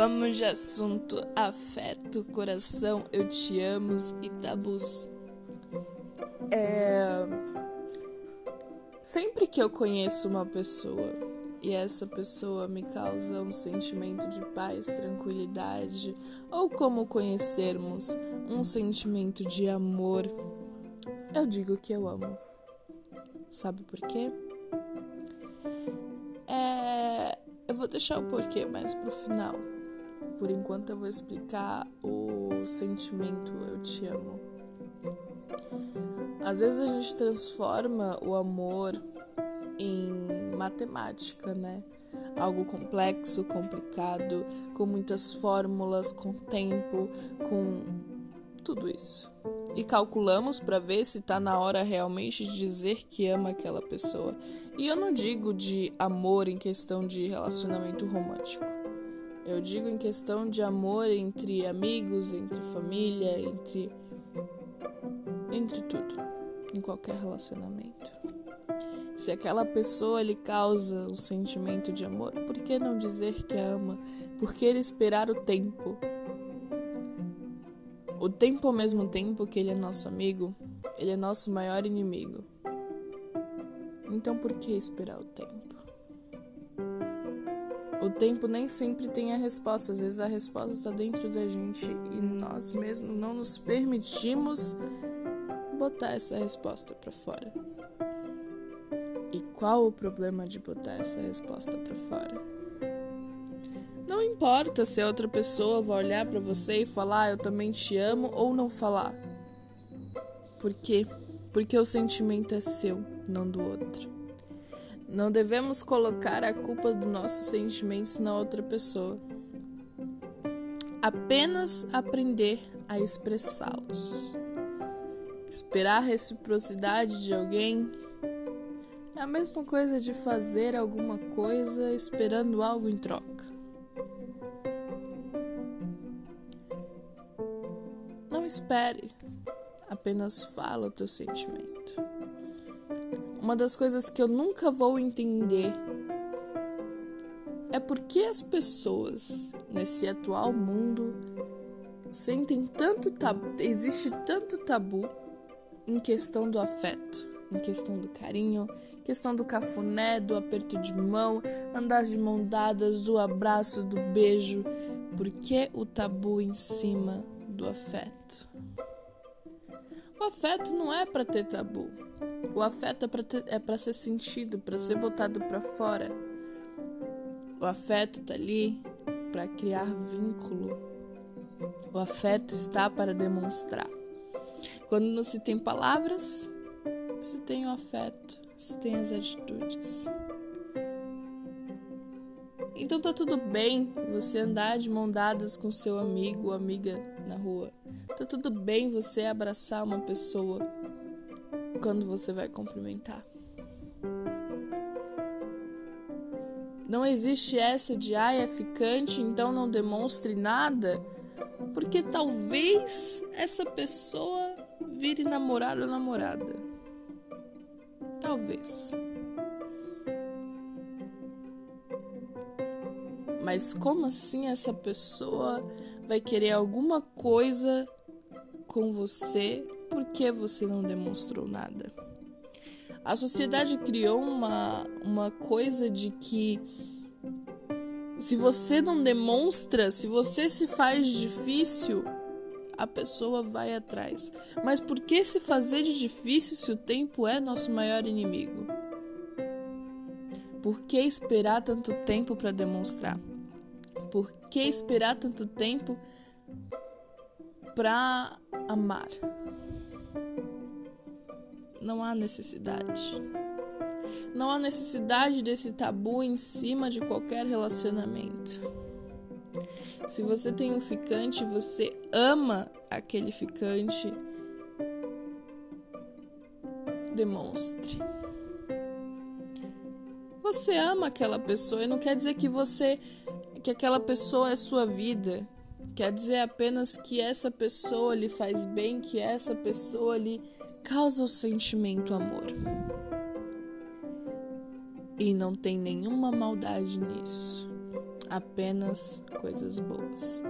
Vamos de assunto afeto, coração, eu te amo e tabus. É... Sempre que eu conheço uma pessoa e essa pessoa me causa um sentimento de paz, tranquilidade, ou como conhecermos um sentimento de amor, eu digo que eu amo. Sabe por quê? É... Eu vou deixar o porquê mais pro final. Por enquanto eu vou explicar o sentimento eu te amo. Às vezes a gente transforma o amor em matemática, né? Algo complexo, complicado, com muitas fórmulas, com tempo, com tudo isso. E calculamos para ver se tá na hora realmente de dizer que ama aquela pessoa. E eu não digo de amor em questão de relacionamento romântico. Eu digo em questão de amor entre amigos, entre família, entre entre tudo, em qualquer relacionamento. Se aquela pessoa lhe causa um sentimento de amor, por que não dizer que a ama? Por que esperar o tempo? O tempo ao mesmo tempo que ele é nosso amigo, ele é nosso maior inimigo. Então por que esperar o tempo? O tempo nem sempre tem a resposta, às vezes a resposta está dentro da gente e nós mesmos não nos permitimos botar essa resposta para fora. E qual o problema de botar essa resposta para fora? Não importa se a outra pessoa vai olhar para você e falar eu também te amo ou não falar. Por quê? Porque o sentimento é seu, não do outro. Não devemos colocar a culpa dos nossos sentimentos na outra pessoa. Apenas aprender a expressá-los. Esperar reciprocidade de alguém é a mesma coisa de fazer alguma coisa esperando algo em troca. Não espere, apenas fala o teu sentimento. Uma das coisas que eu nunca vou entender é por que as pessoas nesse atual mundo sentem tanto tabu, existe tanto tabu em questão do afeto, em questão do carinho, questão do cafuné, do aperto de mão, andar de mão dadas, do abraço, do beijo. Por que o tabu em cima do afeto? O afeto não é para ter tabu. O afeto é para é ser sentido, para ser botado para fora. O afeto está ali para criar vínculo. O afeto está para demonstrar. Quando não se tem palavras, se tem o afeto, se tem as atitudes. Então tá tudo bem você andar de mão dadas com seu amigo ou amiga na rua. Tá tudo bem você abraçar uma pessoa quando você vai cumprimentar. Não existe essa de ai é ficante, então não demonstre nada, porque talvez essa pessoa vire namorado ou namorada. Talvez. Mas como assim essa pessoa vai querer alguma coisa com você porque você não demonstrou nada? A sociedade criou uma, uma coisa de que se você não demonstra, se você se faz difícil, a pessoa vai atrás. Mas por que se fazer de difícil se o tempo é nosso maior inimigo? Por que esperar tanto tempo para demonstrar? Por que esperar tanto tempo para amar? Não há necessidade. Não há necessidade desse tabu em cima de qualquer relacionamento. Se você tem um ficante, você ama aquele ficante, demonstre. Você ama aquela pessoa e não quer dizer que você que aquela pessoa é sua vida. Quer dizer apenas que essa pessoa lhe faz bem, que essa pessoa lhe causa o sentimento amor. E não tem nenhuma maldade nisso. apenas coisas boas.